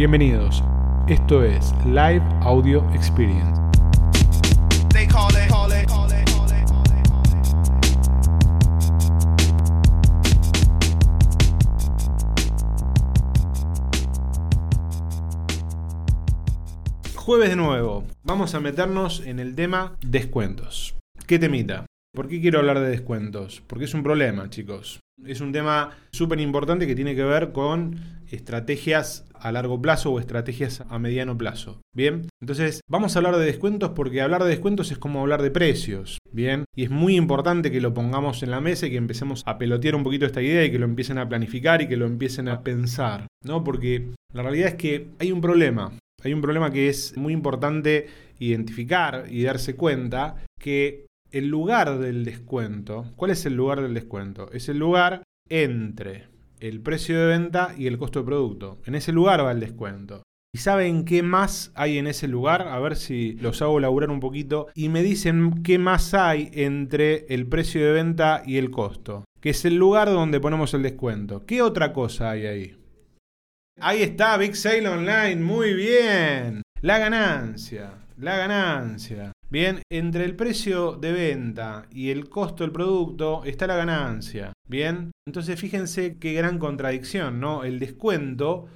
Bienvenidos. Esto es Live Audio Experience. Jueves de nuevo. Vamos a meternos en el tema descuentos. ¿Qué temita? ¿Por qué quiero hablar de descuentos? Porque es un problema, chicos. Es un tema súper importante que tiene que ver con estrategias a largo plazo o estrategias a mediano plazo. Bien, entonces vamos a hablar de descuentos porque hablar de descuentos es como hablar de precios. Bien, y es muy importante que lo pongamos en la mesa y que empecemos a pelotear un poquito esta idea y que lo empiecen a planificar y que lo empiecen a pensar. ¿No? Porque la realidad es que hay un problema. Hay un problema que es muy importante identificar y darse cuenta que el lugar del descuento, ¿cuál es el lugar del descuento? Es el lugar entre el precio de venta y el costo de producto. En ese lugar va el descuento. ¿Y saben qué más hay en ese lugar? A ver si los hago laburar un poquito. Y me dicen qué más hay entre el precio de venta y el costo. Que es el lugar donde ponemos el descuento. ¿Qué otra cosa hay ahí? Ahí está, Big Sale Online. Muy bien. La ganancia. La ganancia. Bien, entre el precio de venta y el costo del producto está la ganancia. Bien, entonces fíjense qué gran contradicción, ¿no? El descuento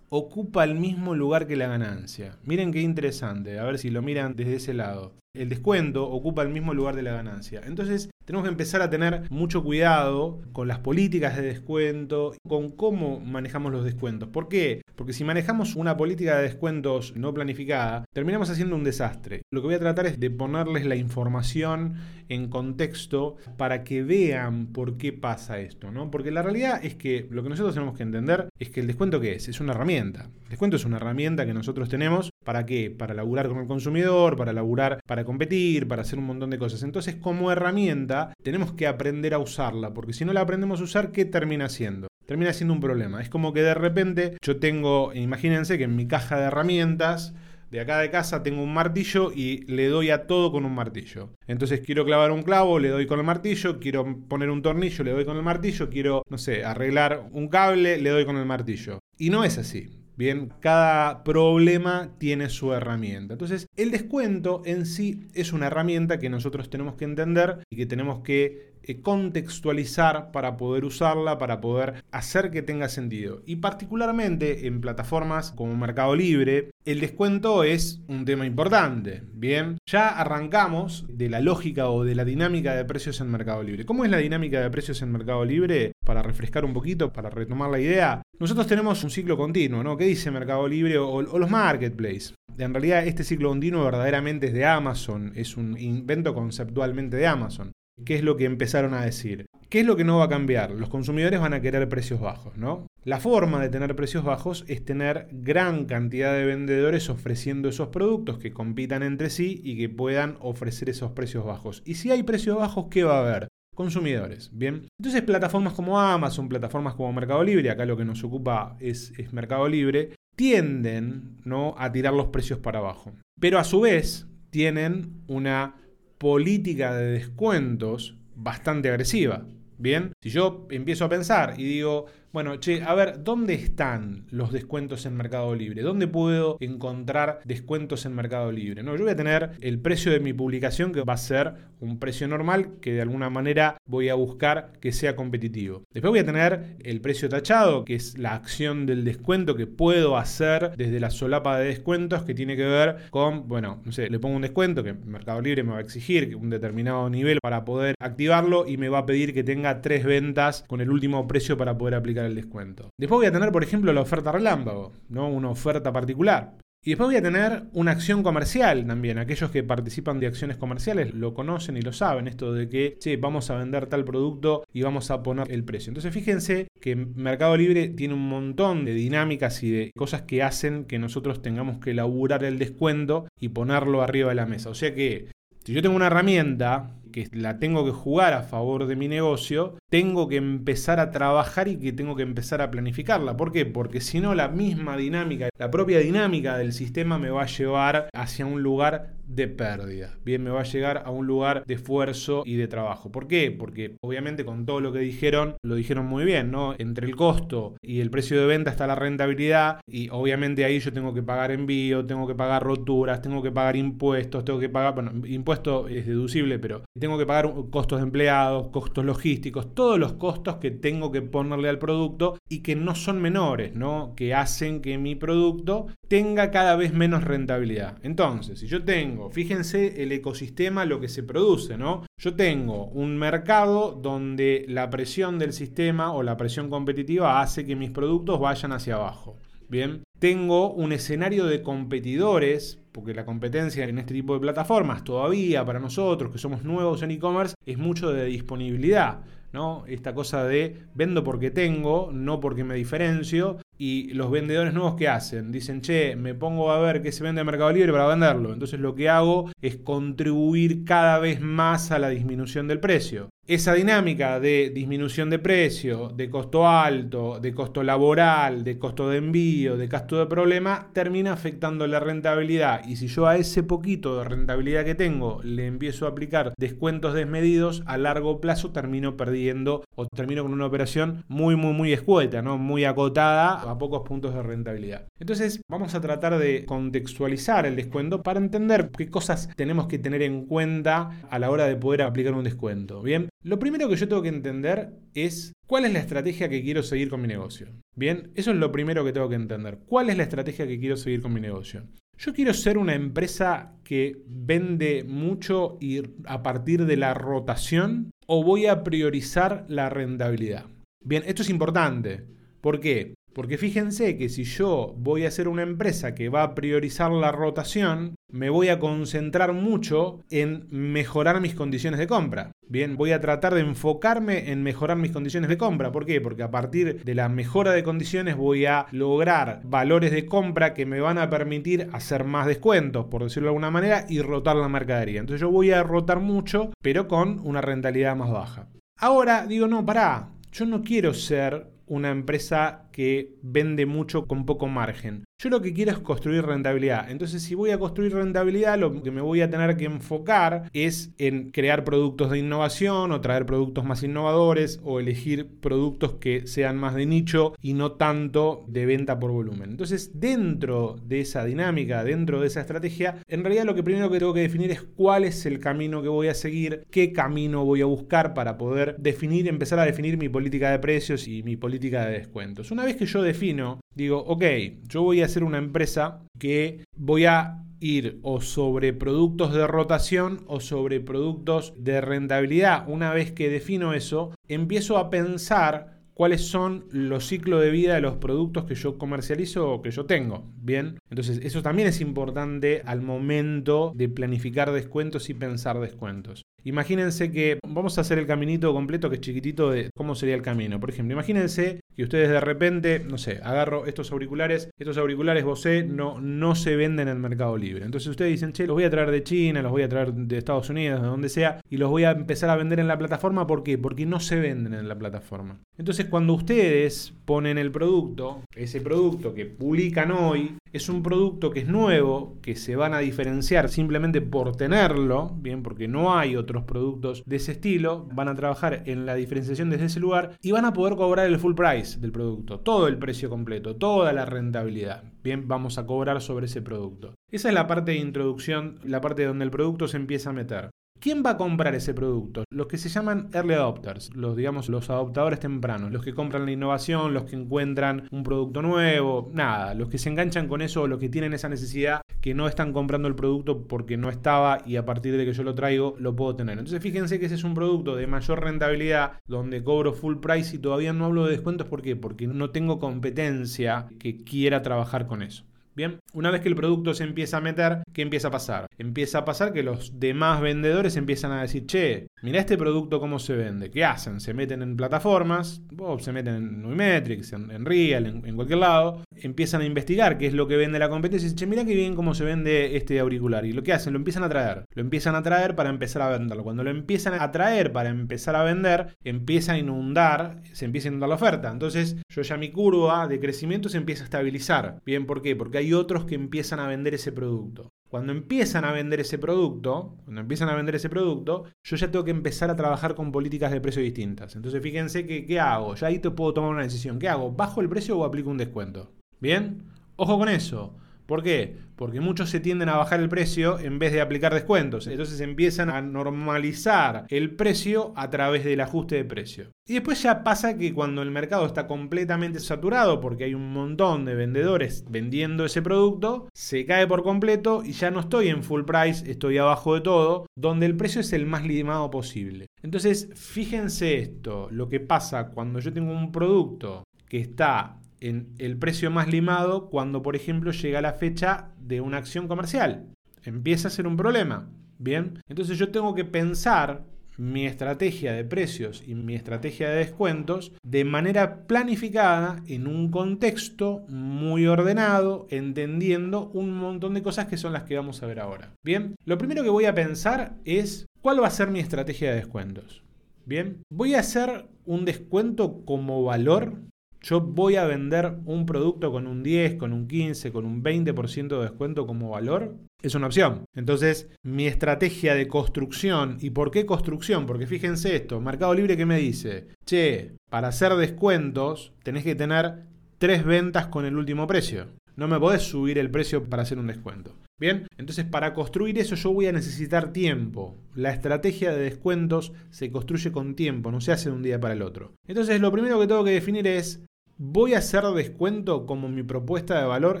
ocupa el mismo lugar que la ganancia. Miren qué interesante, a ver si lo miran desde ese lado. El descuento ocupa el mismo lugar de la ganancia. Entonces tenemos que empezar a tener mucho cuidado con las políticas de descuento, con cómo manejamos los descuentos. ¿Por qué? Porque si manejamos una política de descuentos no planificada, terminamos haciendo un desastre. Lo que voy a tratar es de ponerles la información en contexto para que vean por qué pasa esto, ¿no? Porque la realidad es que lo que nosotros tenemos que entender es que el descuento qué es? Es una herramienta. El descuento es una herramienta que nosotros tenemos para qué? Para laburar con el consumidor, para laburar, para competir, para hacer un montón de cosas. Entonces, como herramienta, tenemos que aprender a usarla, porque si no la aprendemos a usar, ¿qué termina siendo? Termina siendo un problema. Es como que de repente yo tengo, imagínense que en mi caja de herramientas de acá de casa tengo un martillo y le doy a todo con un martillo. Entonces quiero clavar un clavo, le doy con el martillo, quiero poner un tornillo, le doy con el martillo, quiero, no sé, arreglar un cable, le doy con el martillo. Y no es así. Bien, cada problema tiene su herramienta. Entonces, el descuento en sí es una herramienta que nosotros tenemos que entender y que tenemos que contextualizar para poder usarla, para poder hacer que tenga sentido. Y particularmente en plataformas como Mercado Libre, el descuento es un tema importante. Bien, ya arrancamos de la lógica o de la dinámica de precios en Mercado Libre. ¿Cómo es la dinámica de precios en Mercado Libre? Para refrescar un poquito, para retomar la idea. Nosotros tenemos un ciclo continuo, ¿no? ¿Qué dice Mercado Libre o, o los marketplaces? En realidad este ciclo continuo verdaderamente es de Amazon, es un invento conceptualmente de Amazon. ¿Qué es lo que empezaron a decir? ¿Qué es lo que no va a cambiar? Los consumidores van a querer precios bajos, ¿no? La forma de tener precios bajos es tener gran cantidad de vendedores ofreciendo esos productos que compitan entre sí y que puedan ofrecer esos precios bajos. Y si hay precios bajos, ¿qué va a haber? consumidores. Bien, entonces plataformas como Amazon, plataformas como Mercado Libre, acá lo que nos ocupa es, Mercado Libre, tienden ¿no? a tirar los precios para abajo. Pero a su vez tienen una política de descuentos bastante agresiva. Bien, si yo empiezo a pensar y digo, bueno, che, a ver, ¿dónde están los descuentos en Mercado Libre? ¿Dónde puedo encontrar descuentos en Mercado Libre? No, yo voy a tener el precio de mi publicación que va a ser un precio normal que de alguna manera voy a buscar que sea competitivo. Después voy a tener el precio tachado, que es la acción del descuento que puedo hacer desde la solapa de descuentos que tiene que ver con, bueno, no sé, le pongo un descuento que Mercado Libre me va a exigir un determinado nivel para poder activarlo y me va a pedir que tenga tres ventas con el último precio para poder aplicar el descuento. Después voy a tener, por ejemplo, la oferta relámpago, ¿no? Una oferta particular. Y después voy a tener una acción comercial también. Aquellos que participan de acciones comerciales lo conocen y lo saben. Esto de que, che, vamos a vender tal producto y vamos a poner el precio. Entonces fíjense que Mercado Libre tiene un montón de dinámicas y de cosas que hacen que nosotros tengamos que elaborar el descuento y ponerlo arriba de la mesa. O sea que si yo tengo una herramienta que la tengo que jugar a favor de mi negocio, tengo que empezar a trabajar y que tengo que empezar a planificarla. ¿Por qué? Porque si no, la misma dinámica, la propia dinámica del sistema me va a llevar hacia un lugar de pérdida. Bien, me va a llegar a un lugar de esfuerzo y de trabajo. ¿Por qué? Porque obviamente con todo lo que dijeron, lo dijeron muy bien, ¿no? Entre el costo y el precio de venta está la rentabilidad y obviamente ahí yo tengo que pagar envío, tengo que pagar roturas, tengo que pagar impuestos, tengo que pagar, bueno, impuesto es deducible, pero tengo que pagar costos de empleados, costos logísticos, todos los costos que tengo que ponerle al producto y que no son menores, ¿no? Que hacen que mi producto tenga cada vez menos rentabilidad. Entonces, si yo tengo, fíjense el ecosistema, lo que se produce, ¿no? Yo tengo un mercado donde la presión del sistema o la presión competitiva hace que mis productos vayan hacia abajo. Bien, tengo un escenario de competidores, porque la competencia en este tipo de plataformas todavía para nosotros que somos nuevos en e-commerce es mucho de disponibilidad. ¿no? Esta cosa de vendo porque tengo, no porque me diferencio. Y los vendedores nuevos que hacen, dicen, che, me pongo a ver qué se vende en Mercado Libre para venderlo. Entonces lo que hago es contribuir cada vez más a la disminución del precio. Esa dinámica de disminución de precio, de costo alto, de costo laboral, de costo de envío, de costo de problema, termina afectando la rentabilidad. Y si yo a ese poquito de rentabilidad que tengo le empiezo a aplicar descuentos desmedidos, a largo plazo termino perdiendo o termino con una operación muy, muy, muy escueta, ¿no? muy acotada a pocos puntos de rentabilidad. Entonces vamos a tratar de contextualizar el descuento para entender qué cosas tenemos que tener en cuenta a la hora de poder aplicar un descuento. Bien, lo primero que yo tengo que entender es cuál es la estrategia que quiero seguir con mi negocio. Bien, eso es lo primero que tengo que entender. ¿Cuál es la estrategia que quiero seguir con mi negocio? Yo quiero ser una empresa que vende mucho y a partir de la rotación o voy a priorizar la rentabilidad. Bien, esto es importante. ¿Por qué? Porque fíjense que si yo voy a ser una empresa que va a priorizar la rotación, me voy a concentrar mucho en mejorar mis condiciones de compra. Bien, voy a tratar de enfocarme en mejorar mis condiciones de compra. ¿Por qué? Porque a partir de la mejora de condiciones voy a lograr valores de compra que me van a permitir hacer más descuentos, por decirlo de alguna manera, y rotar la mercadería. Entonces yo voy a rotar mucho, pero con una rentabilidad más baja. Ahora digo, no, pará, yo no quiero ser una empresa que vende mucho con poco margen. Yo lo que quiero es construir rentabilidad. Entonces, si voy a construir rentabilidad, lo que me voy a tener que enfocar es en crear productos de innovación o traer productos más innovadores o elegir productos que sean más de nicho y no tanto de venta por volumen. Entonces, dentro de esa dinámica, dentro de esa estrategia, en realidad lo que primero que tengo que definir es cuál es el camino que voy a seguir, qué camino voy a buscar para poder definir, empezar a definir mi política de precios y mi política de descuentos. Una vez que yo defino, digo, ok, yo voy a ser una empresa que voy a ir o sobre productos de rotación o sobre productos de rentabilidad. Una vez que defino eso, empiezo a pensar cuáles son los ciclos de vida de los productos que yo comercializo o que yo tengo. Bien, entonces eso también es importante al momento de planificar descuentos y pensar descuentos. Imagínense que vamos a hacer el caminito completo que es chiquitito de cómo sería el camino. Por ejemplo, imagínense que ustedes de repente, no sé, agarro estos auriculares, estos auriculares Bose no, no se venden en el mercado libre. Entonces ustedes dicen, che, los voy a traer de China, los voy a traer de Estados Unidos, de donde sea, y los voy a empezar a vender en la plataforma. ¿Por qué? Porque no se venden en la plataforma. Entonces cuando ustedes ponen el producto, ese producto que publican hoy, es un producto que es nuevo, que se van a diferenciar simplemente por tenerlo, bien, porque no hay otros productos de ese estilo, van a trabajar en la diferenciación desde ese lugar y van a poder cobrar el full price del producto, todo el precio completo, toda la rentabilidad. Bien, vamos a cobrar sobre ese producto. Esa es la parte de introducción, la parte donde el producto se empieza a meter. ¿Quién va a comprar ese producto? Los que se llaman early adopters, los digamos los adoptadores tempranos, los que compran la innovación, los que encuentran un producto nuevo, nada, los que se enganchan con eso, los que tienen esa necesidad que no están comprando el producto porque no estaba y a partir de que yo lo traigo lo puedo tener. Entonces fíjense que ese es un producto de mayor rentabilidad donde cobro full price y todavía no hablo de descuentos, ¿por qué? Porque no tengo competencia que quiera trabajar con eso. Bien, una vez que el producto se empieza a meter, ¿qué empieza a pasar? Empieza a pasar que los demás vendedores empiezan a decir, che, mira este producto cómo se vende. ¿Qué hacen? Se meten en plataformas, se meten en Nuimetrics, en, Real, en, cualquier lado, empiezan a investigar qué es lo que vende la competencia dicen, che, mira qué bien cómo se vende este auricular. Y lo que hacen, lo empiezan a traer. Lo empiezan a traer para empezar a venderlo. Cuando lo empiezan a traer para empezar a vender, empieza a inundar, se empieza a inundar la oferta. Entonces, yo ya mi curva de crecimiento se empieza a estabilizar. Bien, ¿por qué? Porque hay otros que empiezan a vender ese producto. Cuando empiezan a vender ese producto, cuando empiezan a vender ese producto, yo ya tengo que empezar a trabajar con políticas de precio distintas. Entonces fíjense que, ¿qué hago? Ya ahí te puedo tomar una decisión. ¿Qué hago? ¿Bajo el precio o aplico un descuento? ¿Bien? Ojo con eso. ¿Por qué? Porque muchos se tienden a bajar el precio en vez de aplicar descuentos. Entonces empiezan a normalizar el precio a través del ajuste de precio. Y después ya pasa que cuando el mercado está completamente saturado porque hay un montón de vendedores vendiendo ese producto, se cae por completo y ya no estoy en full price, estoy abajo de todo, donde el precio es el más limado posible. Entonces, fíjense esto, lo que pasa cuando yo tengo un producto que está en el precio más limado cuando, por ejemplo, llega la fecha de una acción comercial. Empieza a ser un problema. Bien, entonces yo tengo que pensar mi estrategia de precios y mi estrategia de descuentos de manera planificada en un contexto muy ordenado, entendiendo un montón de cosas que son las que vamos a ver ahora. Bien, lo primero que voy a pensar es cuál va a ser mi estrategia de descuentos. Bien, voy a hacer un descuento como valor yo voy a vender un producto con un 10, con un 15, con un 20% de descuento como valor, es una opción. Entonces, mi estrategia de construcción, ¿y por qué construcción? Porque fíjense esto, Mercado Libre que me dice, che, para hacer descuentos tenés que tener tres ventas con el último precio. No me podés subir el precio para hacer un descuento. Bien, entonces para construir eso yo voy a necesitar tiempo. La estrategia de descuentos se construye con tiempo, no se hace de un día para el otro. Entonces lo primero que tengo que definir es voy a hacer descuento como mi propuesta de valor,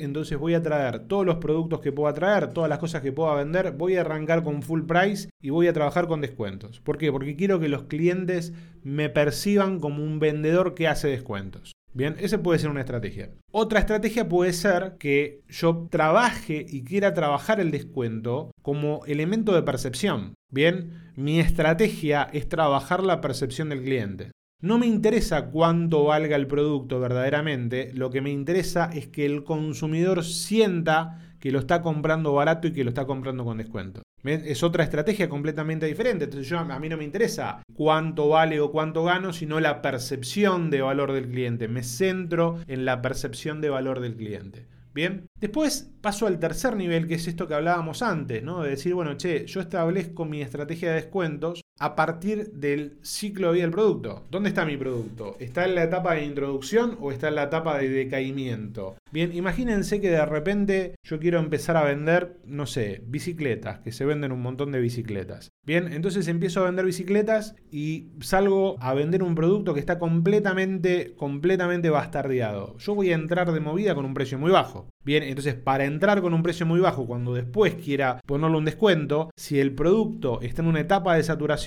entonces voy a traer todos los productos que pueda traer, todas las cosas que pueda vender, voy a arrancar con full price y voy a trabajar con descuentos. ¿Por qué? Porque quiero que los clientes me perciban como un vendedor que hace descuentos. Bien, esa puede ser una estrategia. Otra estrategia puede ser que yo trabaje y quiera trabajar el descuento como elemento de percepción. Bien, mi estrategia es trabajar la percepción del cliente. No me interesa cuánto valga el producto verdaderamente, lo que me interesa es que el consumidor sienta que lo está comprando barato y que lo está comprando con descuento. Es otra estrategia completamente diferente. Entonces a mí no me interesa cuánto vale o cuánto gano, sino la percepción de valor del cliente. Me centro en la percepción de valor del cliente. Bien, después paso al tercer nivel, que es esto que hablábamos antes, ¿no? De decir, bueno, che, yo establezco mi estrategia de descuentos a partir del ciclo de vida del producto. ¿Dónde está mi producto? ¿Está en la etapa de introducción o está en la etapa de decaimiento? Bien, imagínense que de repente yo quiero empezar a vender, no sé, bicicletas, que se venden un montón de bicicletas. Bien, entonces empiezo a vender bicicletas y salgo a vender un producto que está completamente, completamente bastardeado. Yo voy a entrar de movida con un precio muy bajo. Bien, entonces para entrar con un precio muy bajo, cuando después quiera ponerle un descuento, si el producto está en una etapa de saturación,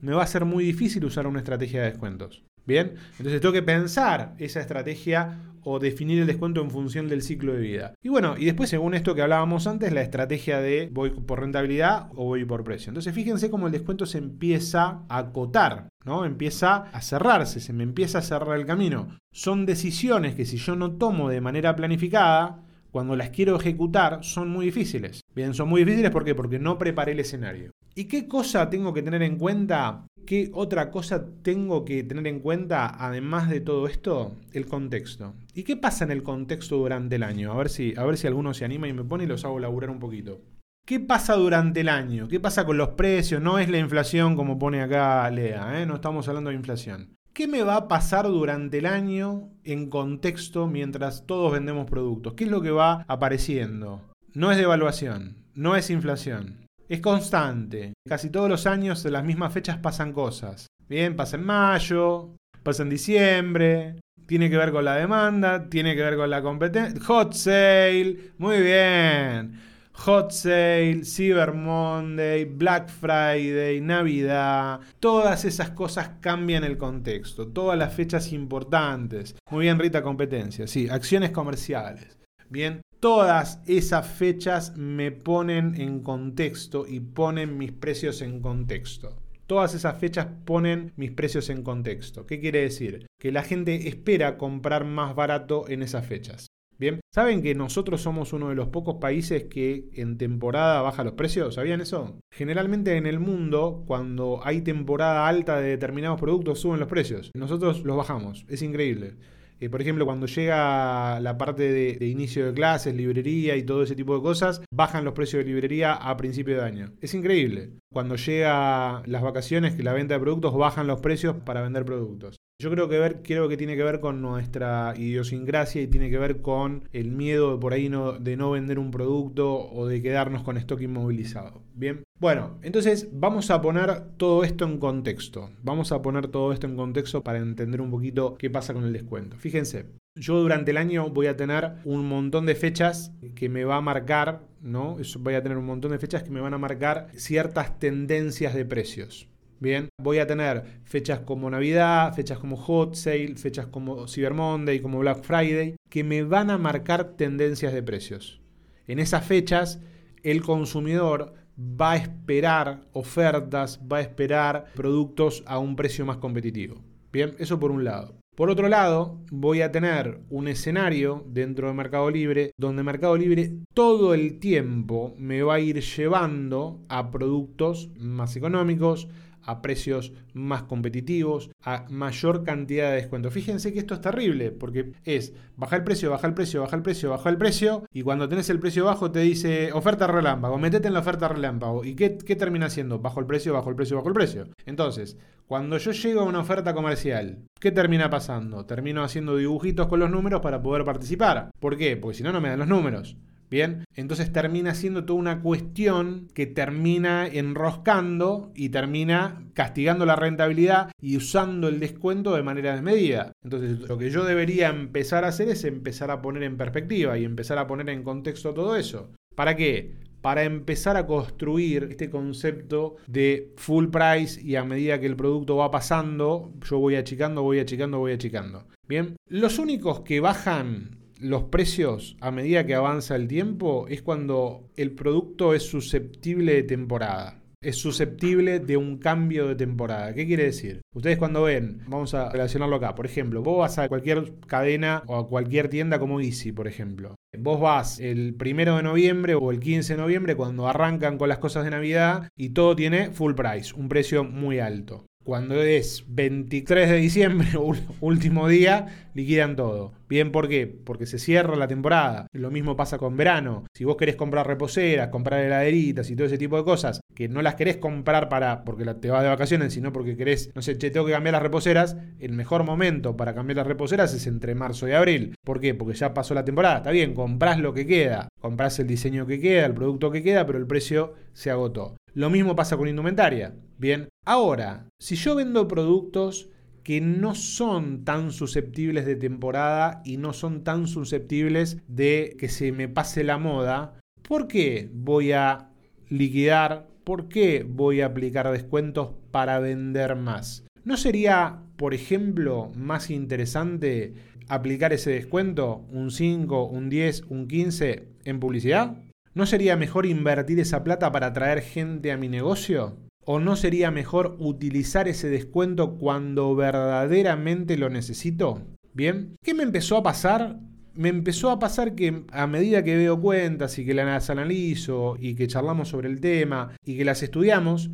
me va a ser muy difícil usar una estrategia de descuentos. Bien, entonces tengo que pensar esa estrategia o definir el descuento en función del ciclo de vida. Y bueno, y después según esto que hablábamos antes, la estrategia de voy por rentabilidad o voy por precio. Entonces fíjense cómo el descuento se empieza a acotar, ¿no? Empieza a cerrarse, se me empieza a cerrar el camino. Son decisiones que si yo no tomo de manera planificada, cuando las quiero ejecutar son muy difíciles. Bien, son muy difíciles porque no preparé el escenario. ¿Y qué cosa tengo que tener en cuenta? ¿Qué otra cosa tengo que tener en cuenta además de todo esto? El contexto. ¿Y qué pasa en el contexto durante el año? A ver si, a ver si alguno se anima y me pone y los hago laburar un poquito. ¿Qué pasa durante el año? ¿Qué pasa con los precios? No es la inflación como pone acá Lea, ¿eh? no estamos hablando de inflación. ¿Qué me va a pasar durante el año en contexto mientras todos vendemos productos? ¿Qué es lo que va apareciendo? No es devaluación, no es inflación. Es constante. Casi todos los años en las mismas fechas pasan cosas. Bien, pasa en mayo, pasa en diciembre, tiene que ver con la demanda, tiene que ver con la competencia. Hot sale, muy bien. Hot Sale, Cyber Monday, Black Friday, Navidad, todas esas cosas cambian el contexto, todas las fechas importantes. Muy bien, Rita, competencia, sí, acciones comerciales. Bien, todas esas fechas me ponen en contexto y ponen mis precios en contexto. Todas esas fechas ponen mis precios en contexto. ¿Qué quiere decir? Que la gente espera comprar más barato en esas fechas. Bien, ¿saben que nosotros somos uno de los pocos países que en temporada baja los precios? ¿Sabían eso? Generalmente en el mundo, cuando hay temporada alta de determinados productos, suben los precios. Nosotros los bajamos, es increíble. Eh, por ejemplo, cuando llega la parte de, de, inicio de clases, librería y todo ese tipo de cosas, bajan los precios de librería a principio de año. Es increíble. Cuando llega las vacaciones, que la venta de productos bajan los precios para vender productos. Yo creo que ver, creo que tiene que ver con nuestra idiosincrasia y tiene que ver con el miedo de por ahí no, de no vender un producto o de quedarnos con stock inmovilizado. Bien. Bueno, entonces vamos a poner todo esto en contexto. Vamos a poner todo esto en contexto para entender un poquito qué pasa con el descuento. Fíjense, yo durante el año voy a tener un montón de fechas que me va a marcar, ¿no? Voy a tener un montón de fechas que me van a marcar ciertas tendencias de precios. Bien, voy a tener fechas como Navidad, fechas como Hot Sale, fechas como Cyber Monday, como Black Friday, que me van a marcar tendencias de precios. En esas fechas, el consumidor va a esperar ofertas, va a esperar productos a un precio más competitivo. Bien, eso por un lado. Por otro lado, voy a tener un escenario dentro de Mercado Libre donde Mercado Libre todo el tiempo me va a ir llevando a productos más económicos, a precios más competitivos, a mayor cantidad de descuento. Fíjense que esto es terrible, porque es baja el precio, baja el precio, baja el precio, baja el precio, y cuando tenés el precio bajo te dice oferta relámpago, metete en la oferta relámpago. ¿Y qué, termina siendo? Bajo el precio, bajo el precio, bajo el precio. Entonces, cuando yo llego a una oferta comercial, ¿qué termina pasando? Termino haciendo dibujitos con los números para poder participar. ¿Por qué? Porque si no, no me dan los números. Bien, entonces termina siendo toda una cuestión que termina enroscando y termina castigando la rentabilidad y usando el descuento de manera desmedida. Entonces lo que yo debería empezar a hacer es empezar a poner en perspectiva y empezar a poner en contexto todo eso. ¿Para qué? Para empezar a construir este concepto de full price y a medida que el producto va pasando, yo voy achicando, voy achicando, voy achicando. Bien, los únicos que bajan los precios a medida que avanza el tiempo es cuando el producto es susceptible de temporada. Es susceptible de un cambio de temporada. ¿Qué quiere decir? Ustedes cuando ven, vamos a relacionarlo acá, por ejemplo, vos vas a cualquier cadena o a cualquier tienda como Easy, por ejemplo. Vos vas el primero de noviembre o el 15 de noviembre cuando arrancan con las cosas de Navidad y todo tiene full price, un precio muy alto. Cuando es 23 de diciembre, último día, liquidan todo. Bien, ¿por qué? Porque se cierra la temporada. Lo mismo pasa con verano. Si vos querés comprar reposeras, comprar heladeritas y todo ese tipo de cosas, que no las querés comprar para porque te vas de vacaciones, sino porque querés, no sé, che, tengo que cambiar las reposeras, el mejor momento para cambiar las reposeras es entre marzo y abril. ¿Por qué? Porque ya pasó la temporada. Está bien, comprás lo que queda, comprás el diseño que queda, el producto que queda, pero el precio se agotó. Lo mismo pasa con indumentaria. Bien, ahora, si yo vendo productos que no son tan susceptibles de temporada y no son tan susceptibles de que se me pase la moda, ¿por qué voy a liquidar? ¿Por qué voy a aplicar descuentos para vender más? ¿No sería, por ejemplo, más interesante aplicar ese descuento, un 5, un 10, un 15 en publicidad? ¿No sería mejor invertir esa plata para atraer gente a mi negocio? ¿O no sería mejor utilizar ese descuento cuando verdaderamente lo necesito? Bien, ¿qué me empezó a pasar? Me empezó a pasar que a medida que veo cuentas y que las analizo y que charlamos sobre el tema y que las estudiamos,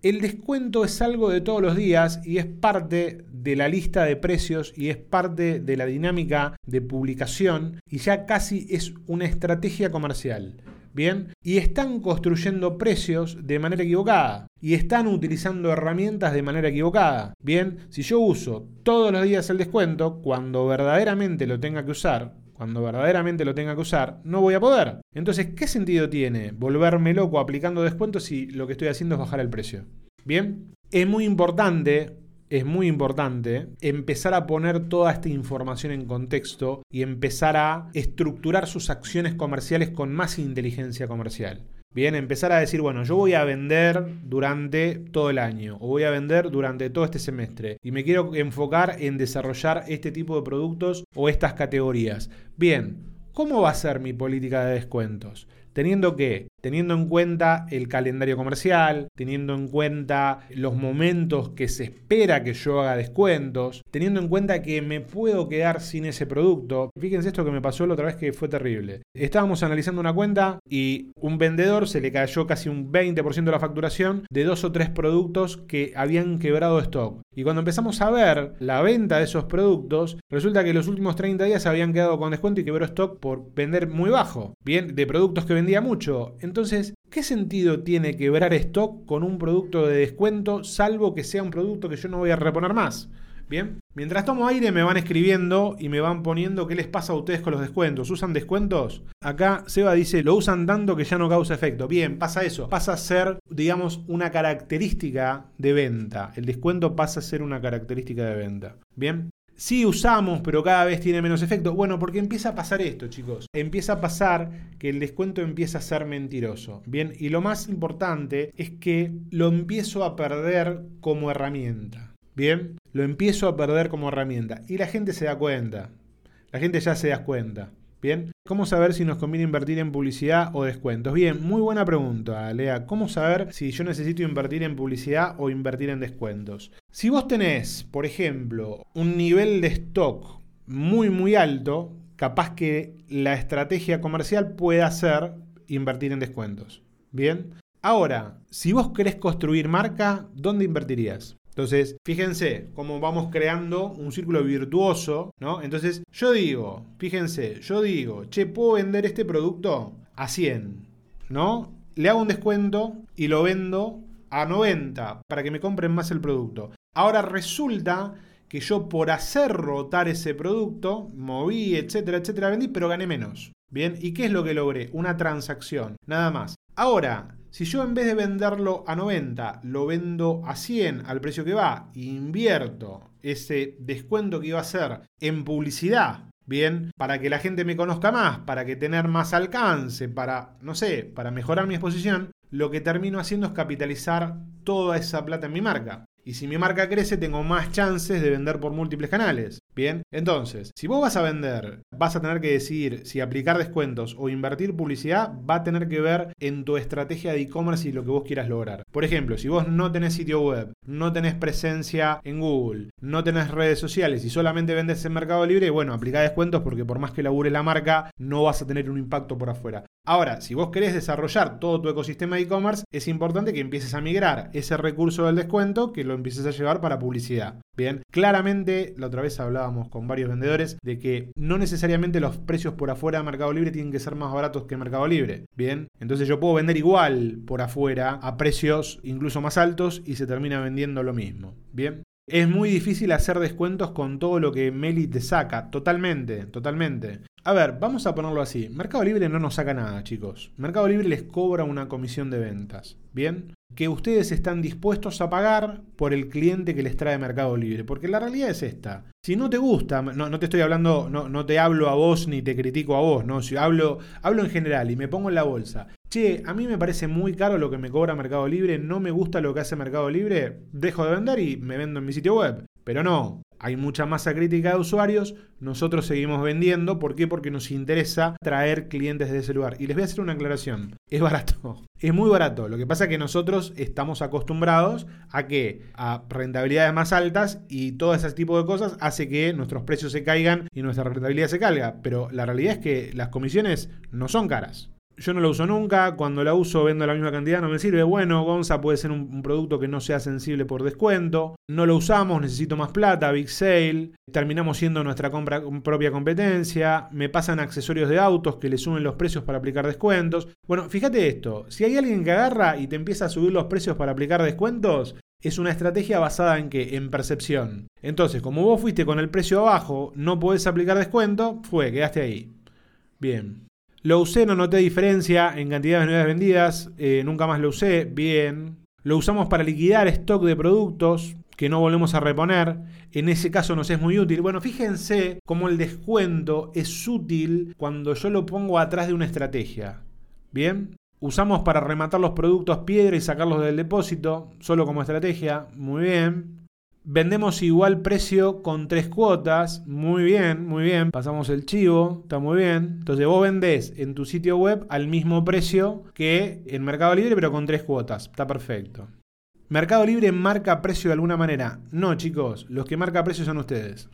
el descuento es algo de todos los días y es parte de la lista de precios y es parte de la dinámica de publicación y ya casi es una estrategia comercial. Bien, y están construyendo precios de manera equivocada y están utilizando herramientas de manera equivocada. Bien, si yo uso todos los días el descuento, cuando verdaderamente lo tenga que usar, cuando verdaderamente lo tenga que usar, no voy a poder. Entonces, ¿qué sentido tiene volverme loco aplicando descuentos si lo que estoy haciendo es bajar el precio? Bien, es muy importante es muy importante empezar a poner toda esta información en contexto y empezar a estructurar sus acciones comerciales con más inteligencia comercial. Bien, empezar a decir, bueno, yo voy a vender durante todo el año o voy a vender durante todo este semestre y me quiero enfocar en desarrollar este tipo de productos o estas categorías. Bien, ¿cómo va a ser mi política de descuentos? Teniendo que teniendo en cuenta el calendario comercial, teniendo en cuenta los momentos que se espera que yo haga descuentos, teniendo en cuenta que me puedo quedar sin ese producto. Fíjense esto que me pasó la otra vez que fue terrible. Estábamos analizando una cuenta y un vendedor se le cayó casi un 20% de la facturación de dos o tres productos que habían quebrado stock. Y cuando empezamos a ver la venta de esos productos, resulta que los últimos 30 días habían quedado con descuento y quebró stock por vender muy bajo. Bien, de productos que vendía mucho. Entonces, ¿qué sentido tiene quebrar stock con un producto de descuento, salvo que sea un producto que yo no voy a reponer más? Bien, mientras tomo aire me van escribiendo y me van poniendo qué les pasa a ustedes con los descuentos. ¿Usan descuentos? Acá Seba dice, lo usan tanto que ya no causa efecto. Bien, pasa eso. Pasa a ser, digamos, una característica de venta. El descuento pasa a ser una característica de venta. Bien, Sí usamos, pero cada vez tiene menos efecto. Bueno, porque empieza a pasar esto, chicos. Empieza a pasar que el descuento empieza a ser mentiroso. Bien, y lo más importante es que lo empiezo a perder como herramienta. Bien, lo empiezo a perder como herramienta. Y la gente se da cuenta. La gente ya se da cuenta. Bien, ¿cómo saber si nos conviene invertir en publicidad o descuentos? Bien, muy buena pregunta, Lea. ¿Cómo saber si yo necesito invertir en publicidad o invertir en descuentos? Si vos tenés, por ejemplo, un nivel de stock muy, muy alto, capaz que la estrategia comercial pueda ser invertir en descuentos. Bien. Ahora, si vos querés construir marca, ¿dónde invertirías? Entonces, fíjense cómo vamos creando un círculo virtuoso, ¿no? Entonces, yo digo, fíjense, yo digo, che, ¿puedo vender este producto a 100? ¿No? Le hago un descuento y lo vendo a 90 para que me compren más el producto. Ahora resulta que yo por hacer rotar ese producto, moví, etcétera, etcétera, vendí, pero gané menos. Bien, ¿y qué es lo que logré? Una transacción, nada más. Ahora, si yo en vez de venderlo a 90, lo vendo a 100 al precio que va, e invierto ese descuento que iba a hacer en publicidad, bien, para que la gente me conozca más, para que tener más alcance, para, no sé, para mejorar mi exposición, lo que termino haciendo es capitalizar toda esa plata en mi marca. Y si mi marca crece, tengo más chances de vender por múltiples canales. Bien, entonces, si vos vas a vender, vas a tener que decidir si aplicar descuentos o invertir publicidad, va a tener que ver en tu estrategia de e-commerce y lo que vos quieras lograr. Por ejemplo, si vos no tenés sitio web, no tenés presencia en Google, no tenés redes sociales y solamente vendes en Mercado Libre, bueno, aplica descuentos porque por más que labure la marca, no vas a tener un impacto por afuera. Ahora, si vos querés desarrollar todo tu ecosistema de e-commerce, es importante que empieces a migrar ese recurso del descuento, que lo empieces a llevar para publicidad. Bien, claramente, la otra vez con varios vendedores de que no necesariamente los precios por afuera de Mercado Libre tienen que ser más baratos que Mercado Libre. Bien, entonces yo puedo vender igual por afuera a precios incluso más altos y se termina vendiendo lo mismo. Bien, es muy difícil hacer descuentos con todo lo que Meli te saca. Totalmente, totalmente. A ver, vamos a ponerlo así. Mercado Libre no nos saca nada, chicos. Mercado Libre les cobra una comisión de ventas. ¿Bien? Que ustedes están dispuestos a pagar por el cliente que les trae Mercado Libre. Porque la realidad es esta. Si no te gusta, no, te estoy hablando, no, no, te hablo a vos ni te critico a vos, ¿no? Si hablo, hablo en general y me pongo en la bolsa. Che, a mí me parece muy caro lo que me cobra Mercado Libre, no me gusta lo que hace Mercado Libre, dejo de vender y me vendo en mi sitio web. Pero no, hay mucha masa crítica de usuarios, nosotros seguimos vendiendo. ¿Por qué? Porque nos interesa traer clientes de ese lugar. Y les voy a hacer una aclaración. Es barato. Es muy barato. Lo que pasa es que nosotros estamos acostumbrados a que a rentabilidades más altas y todo ese tipo de cosas hace que nuestros precios se caigan y nuestra rentabilidad se caiga. Pero la realidad es que las comisiones no son caras yo no la uso nunca, cuando la uso vendo la misma cantidad, no me sirve. Bueno, Gonza puede ser un, producto que no sea sensible por descuento. No lo usamos, necesito más plata, Big Sale. Terminamos siendo nuestra compra, propia competencia. Me pasan accesorios de autos que le suben los precios para aplicar descuentos. Bueno, fíjate esto, si hay alguien que agarra y te empieza a subir los precios para aplicar descuentos, es una estrategia basada en qué? En percepción. Entonces, como vos fuiste con el precio abajo, no podés aplicar descuento, fue, quedaste ahí. Bien. Lo usé, no noté diferencia en cantidades de unidades vendidas, eh, nunca más lo usé, bien. Lo usamos para liquidar stock de productos que no volvemos a reponer. En ese caso nos es muy útil. Bueno, fíjense cómo el descuento es útil cuando yo lo pongo atrás de una estrategia. Bien. Usamos para rematar los productos piedra y sacarlos del depósito, solo como estrategia. Muy bien. Vendemos igual precio con tres cuotas. Muy bien, muy bien. Pasamos el chivo, está muy bien. Entonces vos vendés en tu sitio web al mismo precio que en Mercado Libre, pero con tres cuotas. Está perfecto. ¿Mercado Libre marca precio de alguna manera? No, chicos. Los que marca precio son ustedes.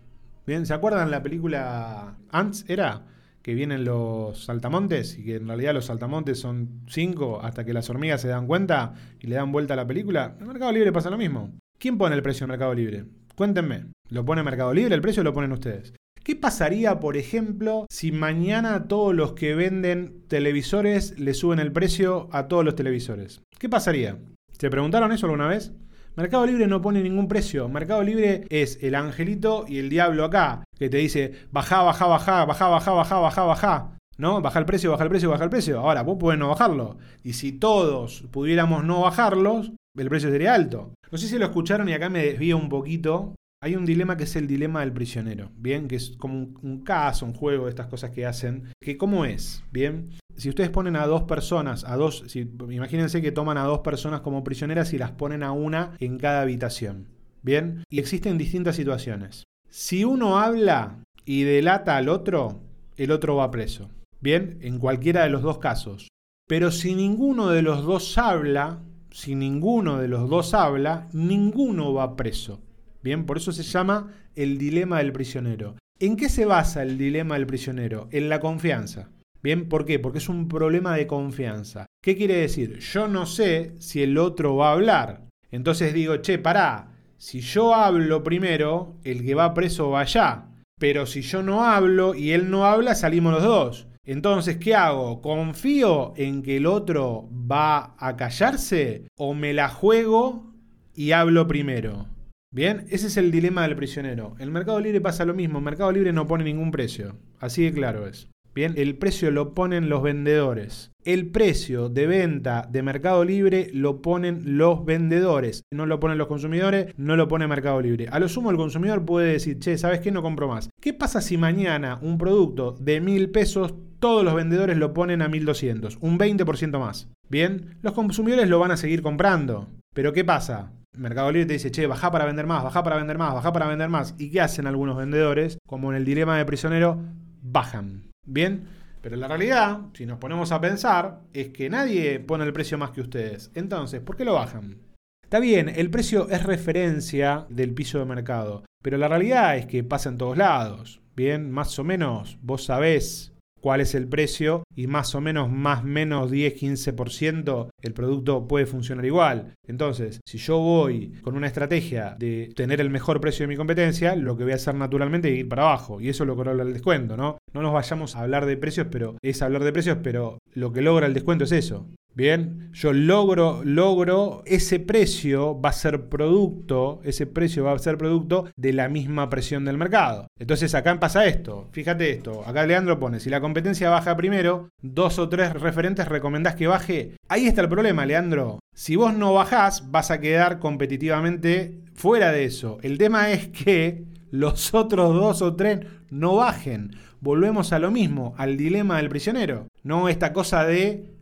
Bien, ¿se acuerdan la película Ants? ¿Era? Que vienen los saltamontes y que en realidad los saltamontes son cinco hasta que las hormigas se dan cuenta y le dan vuelta a la película. En Mercado Libre pasa lo mismo. ¿Quién pone el precio en Mercado Libre? Cuéntenme. ¿Lo pone Mercado Libre el precio lo ponen ustedes? ¿Qué pasaría, por ejemplo, si mañana todos los que venden televisores le suben el precio a todos los televisores? ¿Qué pasaría? ¿Se preguntaron eso alguna vez? Mercado Libre no pone ningún precio. Mercado Libre es el angelito y el diablo acá, que te dice, baja, baja, baja, baja, baja, baja, baja, baja. ¿No? Baja el precio, baja el precio, baja el precio. Ahora, vos podés no bajarlo. Y si todos pudiéramos no bajarlos, el precio sería alto. No sé si lo escucharon y acá me desvío un poquito. Hay un dilema que es el dilema del prisionero, ¿bien? Que es como un, caso, un juego estas cosas que hacen. Que ¿Cómo es? ¿Bien? Si ustedes ponen a dos personas, a dos, si, imagínense que toman a dos personas como prisioneras y las ponen a una en cada habitación, ¿bien? Y existen distintas situaciones. Si uno habla y delata al otro, el otro va preso, ¿bien? En cualquiera de los dos casos. Pero si ninguno de los dos habla, si ninguno de los dos habla, ninguno va preso. Bien, por eso se llama el dilema del prisionero. ¿En qué se basa el dilema del prisionero? En la confianza. Bien, ¿por qué? Porque es un problema de confianza. ¿Qué quiere decir? Yo no sé si el otro va a hablar. Entonces digo, che, pará, si yo hablo primero, el que va preso va allá. Pero si yo no hablo y él no habla, salimos los dos. Entonces, ¿qué hago? ¿Confío en que el otro va a callarse o me la juego y hablo primero? Bien, ese es el dilema del prisionero. En Mercado Libre pasa lo mismo. En Mercado Libre no pone ningún precio. Así de claro es. Bien, el precio lo ponen los vendedores. El precio de venta de Mercado Libre lo ponen los vendedores. No lo ponen los consumidores, no lo pone Mercado Libre. A lo sumo el consumidor puede decir, che, ¿sabes qué? No compro más. ¿Qué pasa si mañana un producto de mil pesos todos los vendedores lo ponen a 1200? Un 20% más. Bien, los consumidores lo van a seguir comprando. Pero ¿qué pasa? Mercado Libre te dice, che, baja para vender más, baja para vender más, baja para vender más. ¿Y qué hacen algunos vendedores? Como en el dilema de prisionero, bajan. Bien, pero la realidad, si nos ponemos a pensar, es que nadie pone el precio más que ustedes. Entonces, ¿por qué lo bajan? Está bien, el precio es referencia del piso de mercado, pero la realidad es que pasa en todos lados. Bien, más o menos, vos sabés cuál es el precio y más o menos más menos 10-15% el producto puede funcionar igual. Entonces, si yo voy con una estrategia de tener el mejor precio de mi competencia, lo que voy a hacer naturalmente es ir para abajo. Y eso es lo que logra el descuento, ¿no? No nos vayamos a hablar de precios, pero es hablar de precios, pero lo que logra el descuento es eso. Bien, yo logro, logro, ese precio va a ser producto, ese precio va a ser producto de la misma presión del mercado. Entonces acá pasa esto, fíjate esto, acá Leandro pone, si la competencia baja primero, dos o tres referentes recomendás que baje. Ahí está el problema, Leandro. Si vos no bajás, vas a quedar competitivamente fuera de eso. El tema es que los otros dos o tres no bajen. Volvemos a lo mismo, al dilema del prisionero. No esta cosa de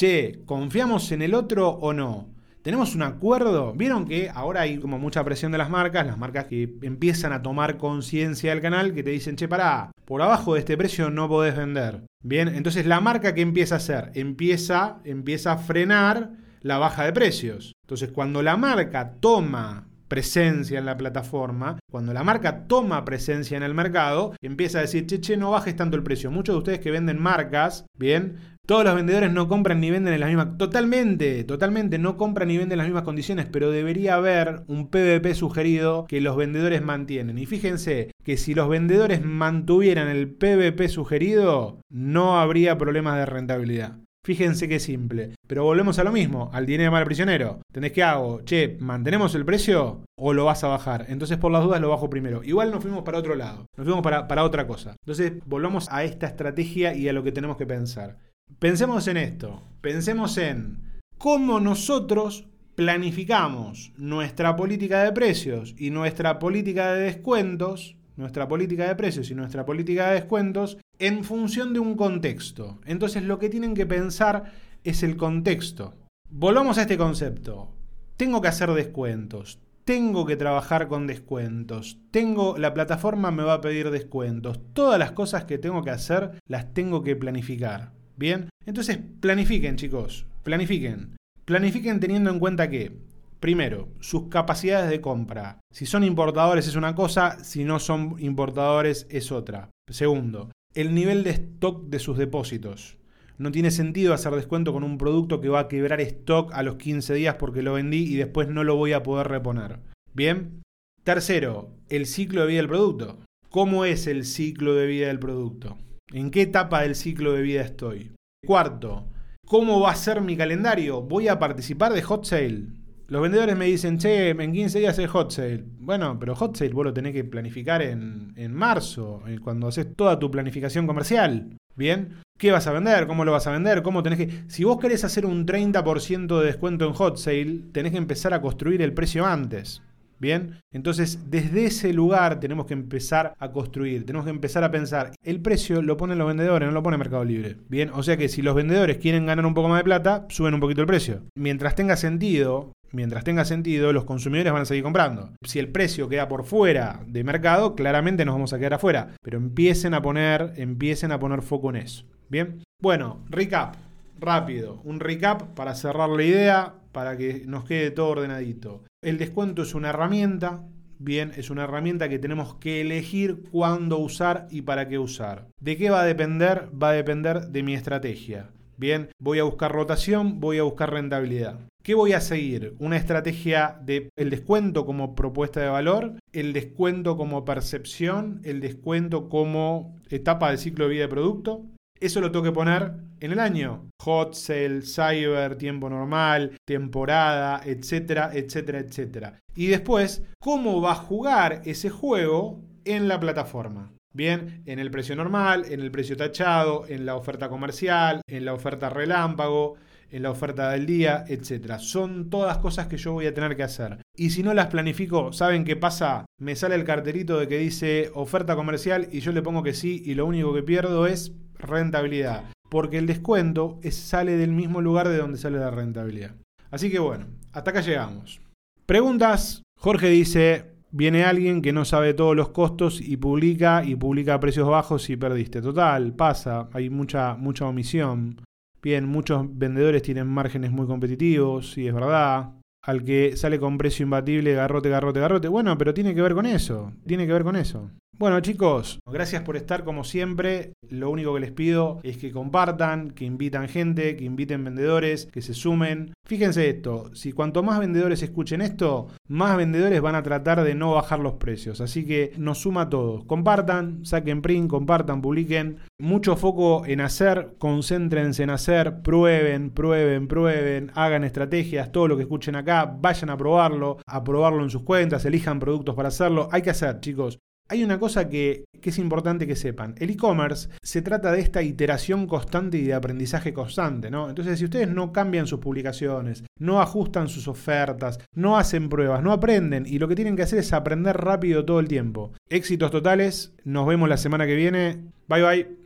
che, ¿confiamos en el otro o no? ¿Tenemos un acuerdo? Vieron que ahora hay como mucha presión de las marcas, las marcas que empiezan a tomar conciencia del canal, que te dicen, che, pará, por abajo de este precio no podés vender. Bien, entonces la marca que empieza a hacer, empieza, empieza a frenar la baja de precios. Entonces cuando la marca toma presencia en la plataforma, cuando la marca toma presencia en el mercado, empieza a decir, che, che, no bajes tanto el precio. Muchos de ustedes que venden marcas, bien, todos los vendedores no compran ni venden en las mismas... Totalmente, totalmente, no compran ni venden en las mismas condiciones, pero debería haber un PVP sugerido que los vendedores mantienen. Y fíjense que si los vendedores mantuvieran el PVP sugerido, no habría problemas de rentabilidad. Fíjense qué simple. Pero volvemos a lo mismo, al dinero mal prisionero. ¿Tenés que hago? Che, ¿mantenemos el precio o lo vas a bajar? Entonces por las dudas lo bajo primero. Igual nos fuimos para otro lado, nos fuimos para, para otra cosa. Entonces volvamos a esta estrategia y a lo que tenemos que pensar. Pensemos en esto, pensemos en cómo nosotros planificamos nuestra política de precios y nuestra política de descuentos, nuestra política de precios y nuestra política de descuentos en función de un contexto. Entonces lo que tienen que pensar es el contexto. Volvamos a este concepto. Tengo que hacer descuentos. tengo que trabajar con descuentos. Tengo la plataforma me va a pedir descuentos. Todas las cosas que tengo que hacer las tengo que planificar. Bien? Entonces, planifiquen, chicos. Planifiquen. Planifiquen teniendo en cuenta que Primero, sus capacidades de compra. Si son importadores es una cosa, si no son importadores es otra. Segundo, el nivel de stock de sus depósitos. No tiene sentido hacer descuento con un producto que va a quebrar stock a los 15 días porque lo vendí y después no lo voy a poder reponer. Bien. Tercero, el ciclo de vida del producto. ¿Cómo es el ciclo de vida del producto? ¿En qué etapa del ciclo de vida estoy? Cuarto, ¿cómo va a ser mi calendario? ¿Voy a participar de hot sale? Los vendedores me dicen, che, en 15 días es hot sale. Bueno, pero hot sale vos lo tenés que planificar en, en marzo, eh, cuando haces toda tu planificación comercial. ¿Bien? ¿Qué vas a vender? ¿Cómo lo vas a vender? ¿Cómo tenés que.? Si vos querés hacer un 30% de descuento en hot sale, tenés que empezar a construir el precio antes. Bien, entonces desde ese lugar tenemos que empezar a construir, tenemos que empezar a pensar, el precio lo ponen los vendedores, no lo pone Mercado Libre. Bien, o sea que si los vendedores quieren ganar un poco más de plata, suben un poquito el precio. Mientras tenga sentido, mientras tenga sentido, los consumidores van a seguir comprando. Si el precio queda por fuera de mercado, claramente nos vamos a quedar afuera. Pero empiecen a poner, empiecen a poner foco en eso. Bien. Bueno, recap. Rápido. Un recap para cerrar la idea, para que nos quede todo ordenadito. El descuento es una herramienta. Bien, es una herramienta que tenemos que elegir cuándo usar y para qué usar. ¿De qué va a depender? Va a depender de mi estrategia. Bien, voy a buscar rotación, voy a buscar rentabilidad. ¿Qué voy a seguir? ¿Una estrategia de el descuento como propuesta de valor? ¿El descuento como percepción? ¿El descuento como etapa del ciclo de vida de producto? Eso lo tengo que poner en el año. Hot sale, cyber, tiempo normal, temporada, etcétera, etcétera, etcétera. Y después, ¿cómo va a jugar ese juego en la plataforma? Bien, en el precio normal, en el precio tachado, en la oferta comercial, en la oferta relámpago, en la oferta del día, etcétera. Son todas cosas que yo voy a tener que hacer. Y si no las planifico, ¿saben qué pasa? Me sale el carterito de que dice oferta comercial y yo le pongo que sí y lo único que pierdo es rentabilidad. Porque el descuento es, sale del mismo lugar de donde sale la rentabilidad. Así que bueno, hasta acá llegamos. Preguntas. Jorge dice, viene alguien que no sabe todos los costos y publica y publica a precios bajos y perdiste. Total, pasa, hay mucha, mucha omisión. Bien, muchos vendedores tienen márgenes muy competitivos, y es verdad. Al que sale con precio imbatible, garrote, garrote, garrote. Bueno, pero tiene que ver con eso. Tiene que ver con eso. Bueno chicos, gracias por estar como siempre. Lo único que les pido es que compartan, que invitan gente, que inviten vendedores, que se sumen. Fíjense esto, si cuanto más vendedores escuchen esto, más vendedores van a tratar de no bajar los precios. Así que nos suma a todos. Compartan, saquen print, compartan, publiquen. Mucho foco en hacer, concéntrense en hacer, prueben, prueben, prueben, hagan estrategias, todo lo que escuchen acá, vayan a probarlo, a probarlo en sus cuentas, elijan productos para hacerlo. Hay que hacer, chicos hay una cosa que, es importante que sepan. El e-commerce se trata de esta iteración constante y de aprendizaje constante, ¿no? Entonces, si ustedes no cambian sus publicaciones, no ajustan sus ofertas, no hacen pruebas, no aprenden y lo que tienen que hacer es aprender rápido todo el tiempo. Éxitos totales. Nos vemos la semana que viene. Bye bye.